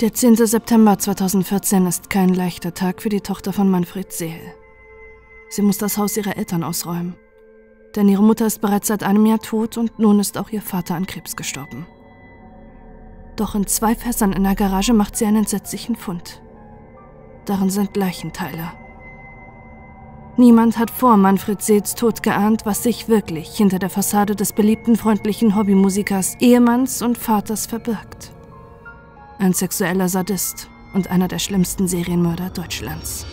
Der 10. September 2014 ist kein leichter Tag für die Tochter von Manfred Seel. Sie muss das Haus ihrer Eltern ausräumen. Denn ihre Mutter ist bereits seit einem Jahr tot und nun ist auch ihr Vater an Krebs gestorben. Doch in zwei Fässern in der Garage macht sie einen entsetzlichen Fund. Darin sind Leichenteile. Niemand hat vor Manfred Seels Tod geahnt, was sich wirklich hinter der Fassade des beliebten freundlichen Hobbymusikers, Ehemanns und Vaters verbirgt ein sexueller Sadist und einer der schlimmsten Serienmörder Deutschlands.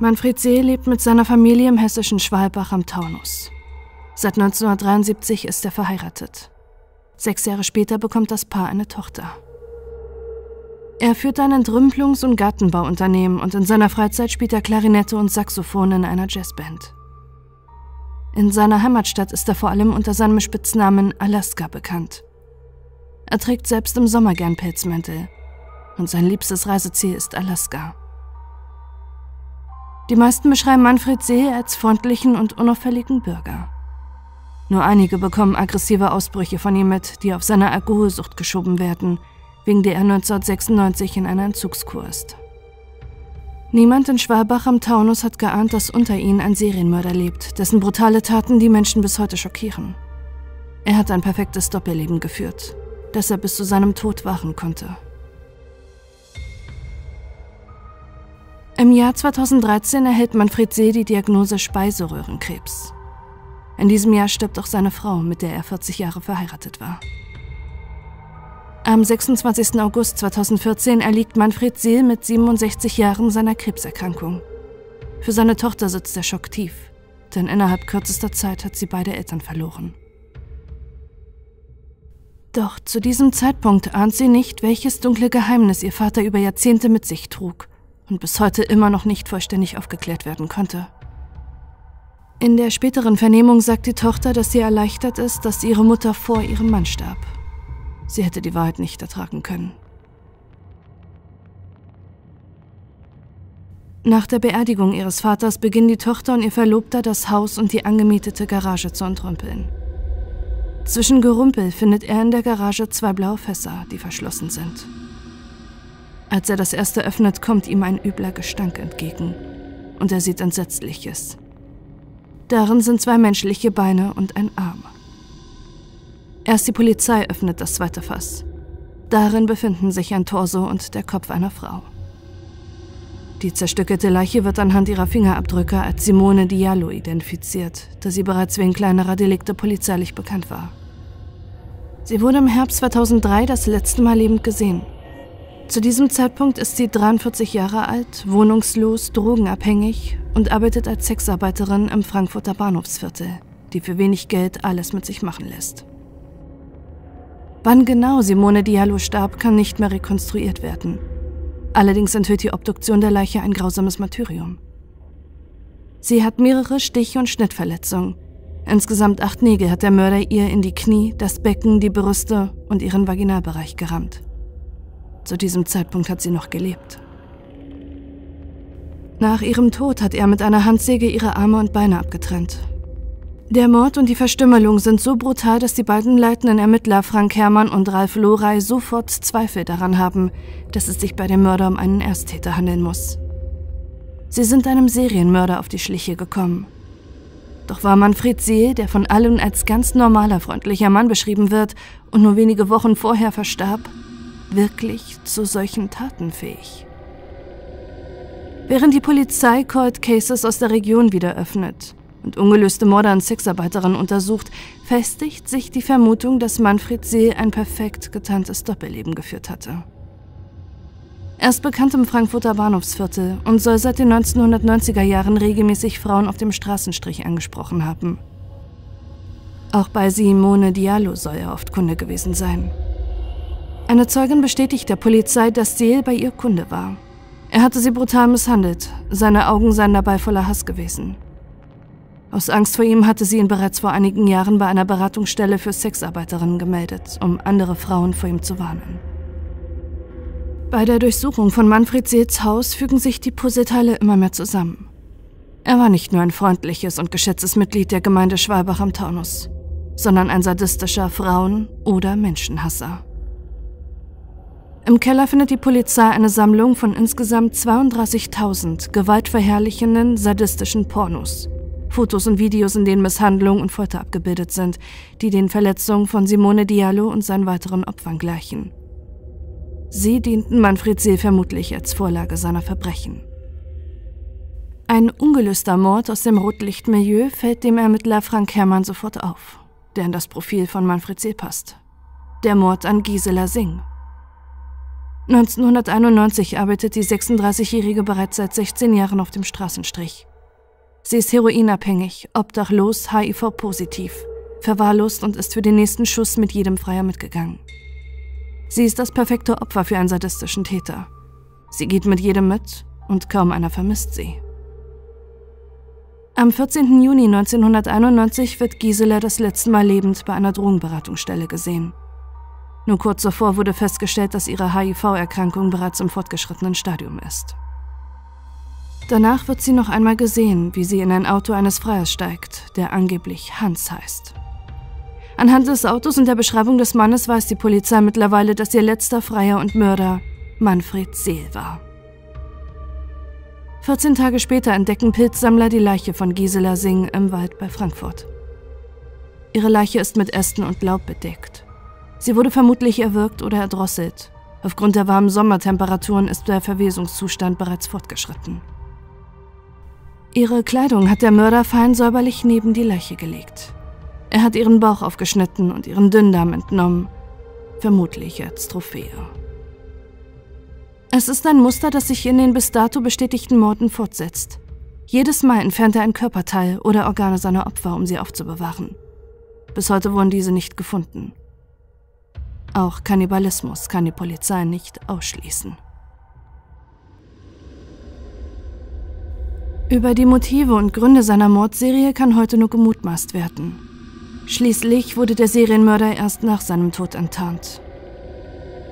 Manfred See lebt mit seiner Familie im hessischen Schwalbach am Taunus. Seit 1973 ist er verheiratet. Sechs Jahre später bekommt das Paar eine Tochter. Er führt ein Entrümpelungs- und Gartenbauunternehmen und in seiner Freizeit spielt er Klarinette und Saxophon in einer Jazzband. In seiner Heimatstadt ist er vor allem unter seinem Spitznamen Alaska bekannt. Er trägt selbst im Sommer gern Pelzmäntel und sein liebstes Reiseziel ist Alaska. Die meisten beschreiben Manfred See als freundlichen und unauffälligen Bürger. Nur einige bekommen aggressive Ausbrüche von ihm mit, die auf seine Alkoholsucht geschoben werden – wegen der er 1996 in einer Entzugskur ist. Niemand in Schwalbach am Taunus hat geahnt, dass unter ihnen ein Serienmörder lebt, dessen brutale Taten die Menschen bis heute schockieren. Er hat ein perfektes Doppelleben geführt, das er bis zu seinem Tod wahren konnte. Im Jahr 2013 erhält Manfred See die Diagnose Speiseröhrenkrebs. In diesem Jahr stirbt auch seine Frau, mit der er 40 Jahre verheiratet war. Am 26. August 2014 erliegt Manfred Seel mit 67 Jahren seiner Krebserkrankung. Für seine Tochter sitzt der Schock tief, denn innerhalb kürzester Zeit hat sie beide Eltern verloren. Doch zu diesem Zeitpunkt ahnt sie nicht, welches dunkle Geheimnis ihr Vater über Jahrzehnte mit sich trug und bis heute immer noch nicht vollständig aufgeklärt werden konnte. In der späteren Vernehmung sagt die Tochter, dass sie erleichtert ist, dass ihre Mutter vor ihrem Mann starb. Sie hätte die Wahrheit nicht ertragen können. Nach der Beerdigung ihres Vaters beginnen die Tochter und ihr Verlobter das Haus und die angemietete Garage zu entrümpeln. Zwischen Gerümpel findet er in der Garage zwei blaue Fässer, die verschlossen sind. Als er das erste öffnet, kommt ihm ein übler Gestank entgegen und er sieht Entsetzliches. Darin sind zwei menschliche Beine und ein Arm. Erst die Polizei öffnet das zweite Fass. Darin befinden sich ein Torso und der Kopf einer Frau. Die zerstückelte Leiche wird anhand ihrer Fingerabdrücke als Simone Diallo identifiziert, da sie bereits wegen kleinerer Delikte polizeilich bekannt war. Sie wurde im Herbst 2003 das letzte Mal lebend gesehen. Zu diesem Zeitpunkt ist sie 43 Jahre alt, wohnungslos, drogenabhängig und arbeitet als Sexarbeiterin im Frankfurter Bahnhofsviertel, die für wenig Geld alles mit sich machen lässt. Wann genau Simone Diallo starb, kann nicht mehr rekonstruiert werden. Allerdings enthüllt die Obduktion der Leiche ein grausames Martyrium. Sie hat mehrere Stich- und Schnittverletzungen. Insgesamt acht Nägel hat der Mörder ihr in die Knie, das Becken, die Brüste und ihren Vaginalbereich gerammt. Zu diesem Zeitpunkt hat sie noch gelebt. Nach ihrem Tod hat er mit einer Handsäge ihre Arme und Beine abgetrennt der Mord und die Verstümmelung sind so brutal, dass die beiden leitenden Ermittler Frank Herrmann und Ralf Lorey sofort Zweifel daran haben, dass es sich bei dem Mörder um einen Ersttäter handeln muss. Sie sind einem Serienmörder auf die Schliche gekommen. Doch war Manfred Seel, der von allen als ganz normaler, freundlicher Mann beschrieben wird und nur wenige Wochen vorher verstarb, wirklich zu solchen Taten fähig? Während die Polizei Cold Cases aus der Region wieder öffnet, und ungelöste Morde an Sexarbeiterinnen untersucht, festigt sich die Vermutung, dass Manfred See ein perfekt getarntes Doppelleben geführt hatte. Er ist bekannt im Frankfurter Bahnhofsviertel und soll seit den 1990er Jahren regelmäßig Frauen auf dem Straßenstrich angesprochen haben. Auch bei Simone Diallo soll er oft Kunde gewesen sein. Eine Zeugin bestätigt der Polizei, dass Seel bei ihr Kunde war. Er hatte sie brutal misshandelt, seine Augen seien dabei voller Hass gewesen. Aus Angst vor ihm hatte sie ihn bereits vor einigen Jahren bei einer Beratungsstelle für Sexarbeiterinnen gemeldet, um andere Frauen vor ihm zu warnen. Bei der Durchsuchung von Manfred Seels Haus fügen sich die Puzzleteile immer mehr zusammen. Er war nicht nur ein freundliches und geschätztes Mitglied der Gemeinde Schwalbach am Taunus, sondern ein sadistischer Frauen- oder Menschenhasser. Im Keller findet die Polizei eine Sammlung von insgesamt 32.000 gewaltverherrlichenden, sadistischen Pornos. Fotos und Videos, in denen Misshandlung und Folter abgebildet sind, die den Verletzungen von Simone Diallo und seinen weiteren Opfern gleichen. Sie dienten Manfred Seel vermutlich als Vorlage seiner Verbrechen. Ein ungelöster Mord aus dem Rotlichtmilieu fällt dem Ermittler Frank Herrmann sofort auf, der in das Profil von Manfred Seel passt. Der Mord an Gisela Singh. 1991 arbeitet die 36-Jährige bereits seit 16 Jahren auf dem Straßenstrich. Sie ist heroinabhängig, obdachlos, HIV-positiv, verwahrlost und ist für den nächsten Schuss mit jedem Freier mitgegangen. Sie ist das perfekte Opfer für einen sadistischen Täter. Sie geht mit jedem mit und kaum einer vermisst sie. Am 14. Juni 1991 wird Gisela das letzte Mal lebend bei einer Drogenberatungsstelle gesehen. Nur kurz zuvor wurde festgestellt, dass ihre HIV-Erkrankung bereits im fortgeschrittenen Stadium ist. Danach wird sie noch einmal gesehen, wie sie in ein Auto eines Freiers steigt, der angeblich Hans heißt. Anhand des Autos und der Beschreibung des Mannes weiß die Polizei mittlerweile, dass ihr letzter Freier und Mörder Manfred Seel war. 14 Tage später entdecken Pilzsammler die Leiche von Gisela Singh im Wald bei Frankfurt. Ihre Leiche ist mit Ästen und Laub bedeckt. Sie wurde vermutlich erwürgt oder erdrosselt. Aufgrund der warmen Sommertemperaturen ist der Verwesungszustand bereits fortgeschritten. Ihre Kleidung hat der Mörder fein säuberlich neben die Leiche gelegt. Er hat ihren Bauch aufgeschnitten und ihren Dünndarm entnommen, vermutlich als Trophäe. Es ist ein Muster, das sich in den bis dato bestätigten Morden fortsetzt. Jedes Mal entfernt er ein Körperteil oder Organe seiner Opfer, um sie aufzubewahren. Bis heute wurden diese nicht gefunden. Auch Kannibalismus kann die Polizei nicht ausschließen. Über die Motive und Gründe seiner Mordserie kann heute nur gemutmaßt werden. Schließlich wurde der Serienmörder erst nach seinem Tod enttarnt.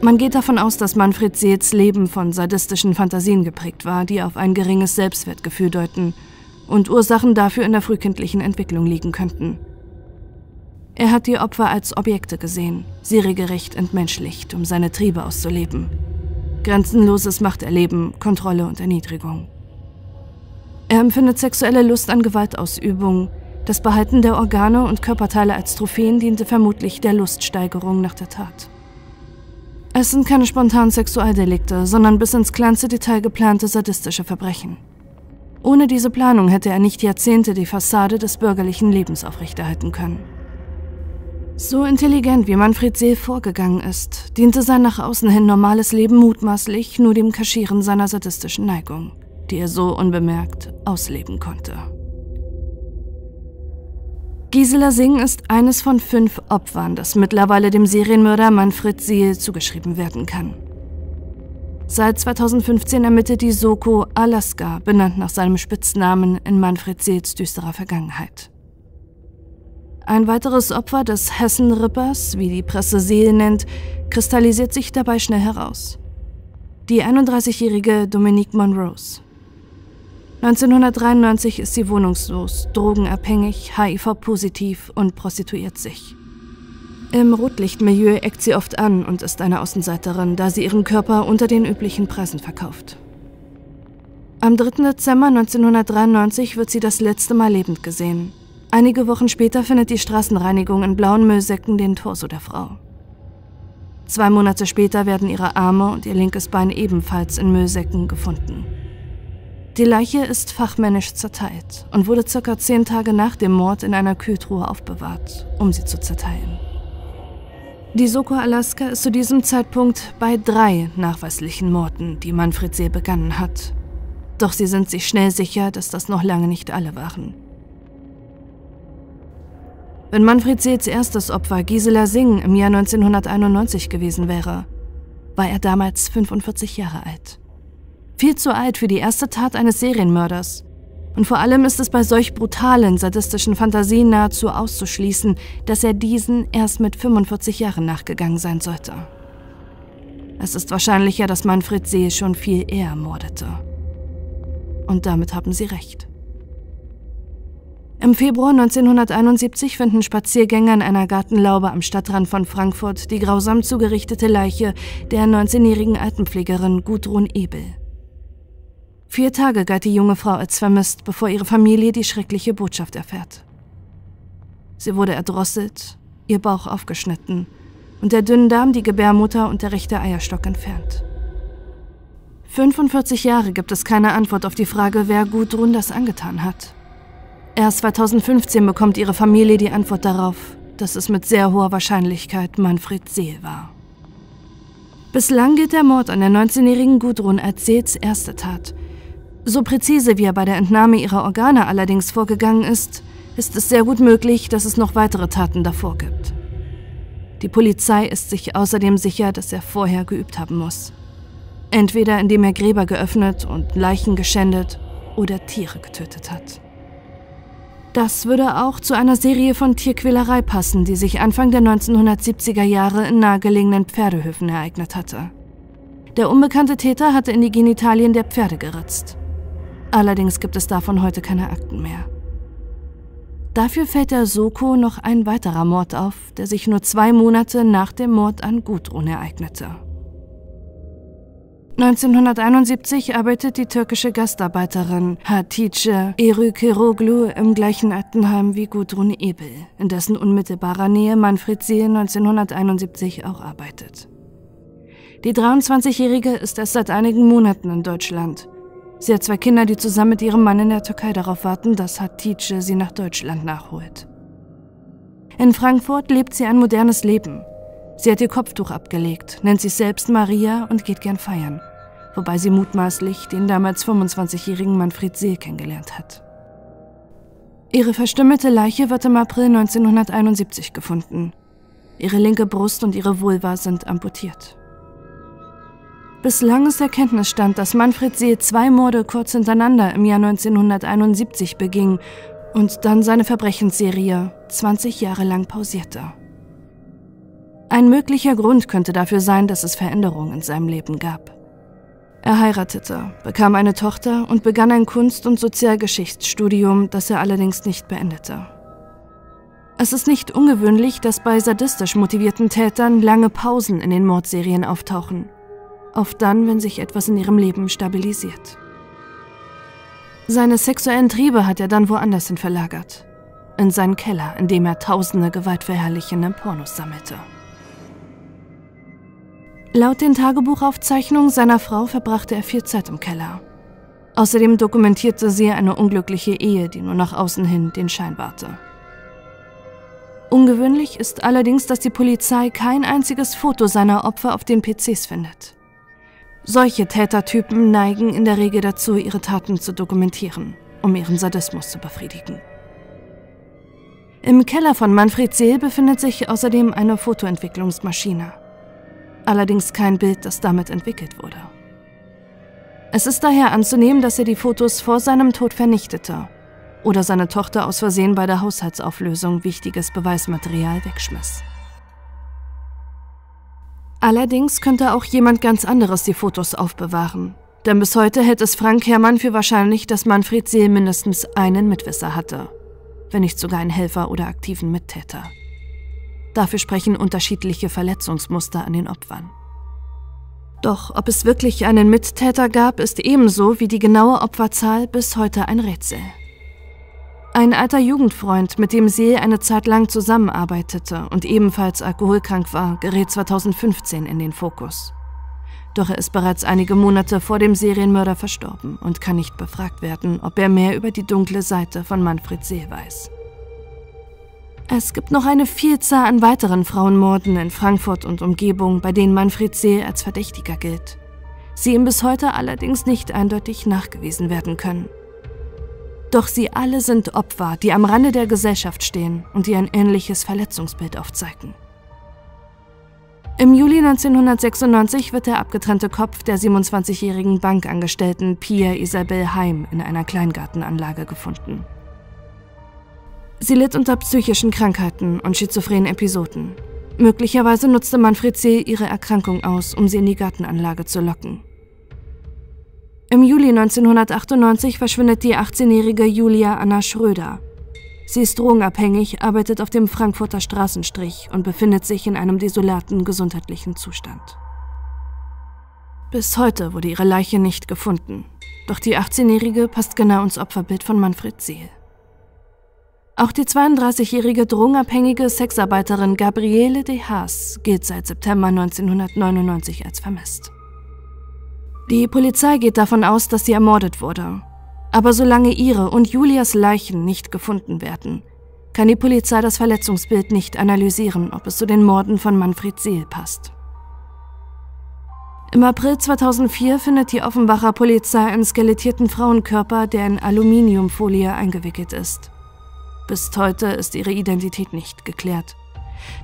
Man geht davon aus, dass Manfred Seels Leben von sadistischen Fantasien geprägt war, die auf ein geringes Selbstwertgefühl deuten und Ursachen dafür in der frühkindlichen Entwicklung liegen könnten. Er hat die Opfer als Objekte gesehen, sie entmenschlicht, um seine Triebe auszuleben. Grenzenloses Machterleben, Kontrolle und Erniedrigung. Er empfindet sexuelle Lust an Gewaltausübung. Das Behalten der Organe und Körperteile als Trophäen diente vermutlich der Luststeigerung nach der Tat. Es sind keine spontanen Sexualdelikte, sondern bis ins kleinste Detail geplante sadistische Verbrechen. Ohne diese Planung hätte er nicht Jahrzehnte die Fassade des bürgerlichen Lebens aufrechterhalten können. So intelligent wie Manfred Seel vorgegangen ist, diente sein nach außen hin normales Leben mutmaßlich nur dem Kaschieren seiner sadistischen Neigung, die er so unbemerkt ausleben konnte. Gisela Singh ist eines von fünf Opfern, das mittlerweile dem Serienmörder Manfred Seel zugeschrieben werden kann. Seit 2015 ermittelt die Soko Alaska, benannt nach seinem Spitznamen in Manfred Seels düsterer Vergangenheit. Ein weiteres Opfer des Hessen-Rippers, wie die Presse Seel nennt, kristallisiert sich dabei schnell heraus. Die 31-jährige Dominique Monrose. 1993 ist sie wohnungslos, drogenabhängig, HIV-positiv und prostituiert sich. Im Rotlichtmilieu eckt sie oft an und ist eine Außenseiterin, da sie ihren Körper unter den üblichen Preisen verkauft. Am 3. Dezember 1993 wird sie das letzte Mal lebend gesehen. Einige Wochen später findet die Straßenreinigung in blauen Müllsäcken den Torso der Frau. Zwei Monate später werden ihre Arme und ihr linkes Bein ebenfalls in Müllsäcken gefunden. Die Leiche ist fachmännisch zerteilt und wurde circa zehn Tage nach dem Mord in einer Kühltruhe aufbewahrt, um sie zu zerteilen. Die Soko Alaska ist zu diesem Zeitpunkt bei drei nachweislichen Morden, die Manfred See begangen hat. Doch sie sind sich schnell sicher, dass das noch lange nicht alle waren. Wenn Manfred Seels erstes Opfer Gisela Singh im Jahr 1991 gewesen wäre, war er damals 45 Jahre alt. Viel zu alt für die erste Tat eines Serienmörders. Und vor allem ist es bei solch brutalen, sadistischen Fantasien nahezu auszuschließen, dass er diesen erst mit 45 Jahren nachgegangen sein sollte. Es ist wahrscheinlicher, dass Manfred See schon viel eher mordete. Und damit haben sie recht. Im Februar 1971 finden Spaziergänger in einer Gartenlaube am Stadtrand von Frankfurt die grausam zugerichtete Leiche der 19-jährigen Altenpflegerin Gudrun Ebel. Vier Tage galt die junge Frau als vermisst, bevor ihre Familie die schreckliche Botschaft erfährt. Sie wurde erdrosselt, ihr Bauch aufgeschnitten und der dünnen Darm die Gebärmutter und der rechte Eierstock entfernt. 45 Jahre gibt es keine Antwort auf die Frage, wer Gudrun das angetan hat. Erst 2015 bekommt ihre Familie die Antwort darauf, dass es mit sehr hoher Wahrscheinlichkeit Manfred Seel war. Bislang gilt der Mord an der 19-jährigen Gudrun als Seels erste Tat. So präzise wie er bei der Entnahme ihrer Organe allerdings vorgegangen ist, ist es sehr gut möglich, dass es noch weitere Taten davor gibt. Die Polizei ist sich außerdem sicher, dass er vorher geübt haben muss. Entweder indem er Gräber geöffnet und Leichen geschändet oder Tiere getötet hat. Das würde auch zu einer Serie von Tierquälerei passen, die sich Anfang der 1970er Jahre in nahegelegenen Pferdehöfen ereignet hatte. Der unbekannte Täter hatte in die Genitalien der Pferde geritzt. Allerdings gibt es davon heute keine Akten mehr. Dafür fällt der Soko noch ein weiterer Mord auf, der sich nur zwei Monate nach dem Mord an Gudrun ereignete. 1971 arbeitet die türkische Gastarbeiterin Hatice Erükeroglu im gleichen Altenheim wie Gudrun Ebel, in dessen unmittelbarer Nähe Manfred Seel 1971 auch arbeitet. Die 23-Jährige ist erst seit einigen Monaten in Deutschland. Sie hat zwei Kinder, die zusammen mit ihrem Mann in der Türkei darauf warten, dass Hatice sie nach Deutschland nachholt. In Frankfurt lebt sie ein modernes Leben. Sie hat ihr Kopftuch abgelegt, nennt sich selbst Maria und geht gern feiern, wobei sie mutmaßlich den damals 25-jährigen Manfred See kennengelernt hat. Ihre verstümmelte Leiche wird im April 1971 gefunden. Ihre linke Brust und ihre Vulva sind amputiert. Bislang ist der Kenntnisstand, dass Manfred See zwei Morde kurz hintereinander im Jahr 1971 beging und dann seine Verbrechensserie 20 Jahre lang pausierte. Ein möglicher Grund könnte dafür sein, dass es Veränderungen in seinem Leben gab. Er heiratete, bekam eine Tochter und begann ein Kunst- und Sozialgeschichtsstudium, das er allerdings nicht beendete. Es ist nicht ungewöhnlich, dass bei sadistisch motivierten Tätern lange Pausen in den Mordserien auftauchen. Oft dann, wenn sich etwas in ihrem Leben stabilisiert. Seine sexuellen Triebe hat er dann woanders hin verlagert. In seinen Keller, in dem er tausende gewaltverherrlichende Pornos sammelte. Laut den Tagebuchaufzeichnungen seiner Frau verbrachte er viel Zeit im Keller. Außerdem dokumentierte sie eine unglückliche Ehe, die nur nach außen hin den Schein wahrte. Ungewöhnlich ist allerdings, dass die Polizei kein einziges Foto seiner Opfer auf den PCs findet. Solche Tätertypen neigen in der Regel dazu, ihre Taten zu dokumentieren, um ihren Sadismus zu befriedigen. Im Keller von Manfred Seel befindet sich außerdem eine Fotoentwicklungsmaschine allerdings kein Bild, das damit entwickelt wurde. Es ist daher anzunehmen, dass er die Fotos vor seinem Tod vernichtete oder seine Tochter aus Versehen bei der Haushaltsauflösung wichtiges Beweismaterial wegschmiss. Allerdings könnte auch jemand ganz anderes die Fotos aufbewahren, denn bis heute hält es Frank Herrmann für wahrscheinlich, dass Manfred Seel mindestens einen Mitwisser hatte, wenn nicht sogar einen Helfer oder aktiven Mittäter. Dafür sprechen unterschiedliche Verletzungsmuster an den Opfern. Doch ob es wirklich einen Mittäter gab, ist ebenso wie die genaue Opferzahl bis heute ein Rätsel. Ein alter Jugendfreund, mit dem See eine Zeit lang zusammenarbeitete und ebenfalls alkoholkrank war, gerät 2015 in den Fokus. Doch er ist bereits einige Monate vor dem Serienmörder verstorben und kann nicht befragt werden, ob er mehr über die dunkle Seite von Manfred See weiß. Es gibt noch eine Vielzahl an weiteren Frauenmorden in Frankfurt und Umgebung, bei denen Manfred See als Verdächtiger gilt. Sie ihm bis heute allerdings nicht eindeutig nachgewiesen werden können. Doch sie alle sind Opfer, die am Rande der Gesellschaft stehen und die ein ähnliches Verletzungsbild aufzeigen. Im Juli 1996 wird der abgetrennte Kopf der 27-jährigen Bankangestellten Pia Isabel Heim in einer Kleingartenanlage gefunden. Sie litt unter psychischen Krankheiten und schizophrenen Episoden. Möglicherweise nutzte Manfred C. ihre Erkrankung aus, um sie in die Gartenanlage zu locken. Im Juli 1998 verschwindet die 18-jährige Julia Anna Schröder. Sie ist drogenabhängig, arbeitet auf dem Frankfurter Straßenstrich und befindet sich in einem desolaten gesundheitlichen Zustand. Bis heute wurde ihre Leiche nicht gefunden, doch die 18-Jährige passt genau ins Opferbild von Manfred Seel. Auch die 32-jährige drogenabhängige Sexarbeiterin Gabriele de Haas gilt seit September 1999 als vermisst. Die Polizei geht davon aus, dass sie ermordet wurde aber solange ihre und Julias Leichen nicht gefunden werden, kann die Polizei das Verletzungsbild nicht analysieren, ob es zu den Morden von Manfred Seel passt. Im April 2004 findet die Offenbacher Polizei einen skelettierten Frauenkörper, der in Aluminiumfolie eingewickelt ist. Bis heute ist ihre Identität nicht geklärt.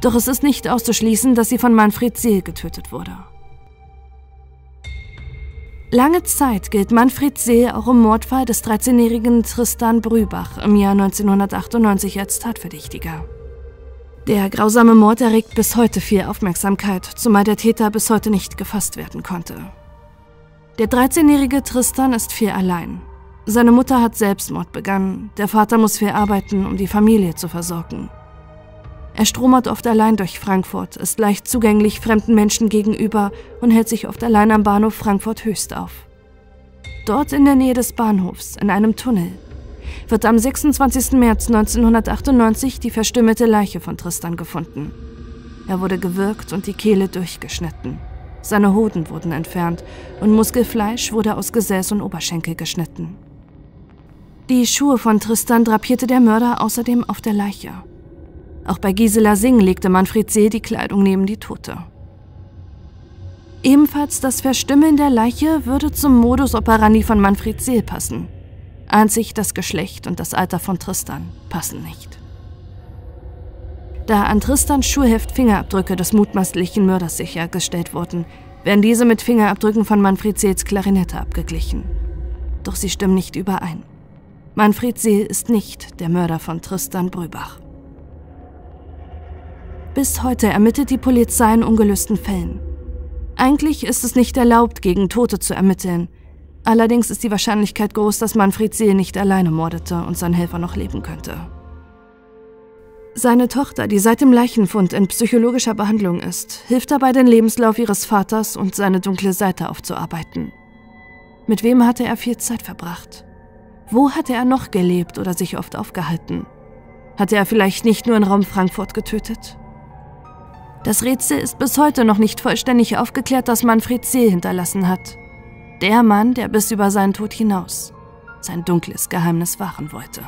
Doch es ist nicht auszuschließen, dass sie von Manfred Seel getötet wurde. Lange Zeit gilt Manfred See auch im Mordfall des 13-jährigen Tristan Brübach im Jahr 1998 als Tatverdächtiger. Der grausame Mord erregt bis heute viel Aufmerksamkeit, zumal der Täter bis heute nicht gefasst werden konnte. Der 13-jährige Tristan ist viel allein. Seine Mutter hat Selbstmord begangen, der Vater muss viel arbeiten, um die Familie zu versorgen. Er stromert oft allein durch Frankfurt, ist leicht zugänglich fremden Menschen gegenüber und hält sich oft allein am Bahnhof Frankfurt Höchst auf. Dort in der Nähe des Bahnhofs, in einem Tunnel, wird am 26. März 1998 die verstümmelte Leiche von Tristan gefunden. Er wurde gewürgt und die Kehle durchgeschnitten. Seine Hoden wurden entfernt und Muskelfleisch wurde aus Gesäß und Oberschenkel geschnitten. Die Schuhe von Tristan drapierte der Mörder außerdem auf der Leiche. Auch bei Gisela Singh legte Manfred See die Kleidung neben die Tote. Ebenfalls das Verstümmeln der Leiche würde zum Modus operandi von Manfred Seel passen. Einzig das Geschlecht und das Alter von Tristan passen nicht. Da an Tristans Schulheft Fingerabdrücke des mutmaßlichen Mörders sichergestellt wurden, werden diese mit Fingerabdrücken von Manfred Seels Klarinette abgeglichen. Doch sie stimmen nicht überein. Manfred Seel ist nicht der Mörder von Tristan Brübach. Bis heute ermittelt die Polizei in ungelösten Fällen. Eigentlich ist es nicht erlaubt, gegen Tote zu ermitteln. Allerdings ist die Wahrscheinlichkeit groß, dass Manfred Seel nicht alleine mordete und sein Helfer noch leben könnte. Seine Tochter, die seit dem Leichenfund in psychologischer Behandlung ist, hilft dabei, den Lebenslauf ihres Vaters und seine dunkle Seite aufzuarbeiten. Mit wem hatte er viel Zeit verbracht? Wo hatte er noch gelebt oder sich oft aufgehalten? Hatte er vielleicht nicht nur in Raum Frankfurt getötet? Das Rätsel ist bis heute noch nicht vollständig aufgeklärt, das Manfred Seel hinterlassen hat. Der Mann, der bis über seinen Tod hinaus sein dunkles Geheimnis wahren wollte.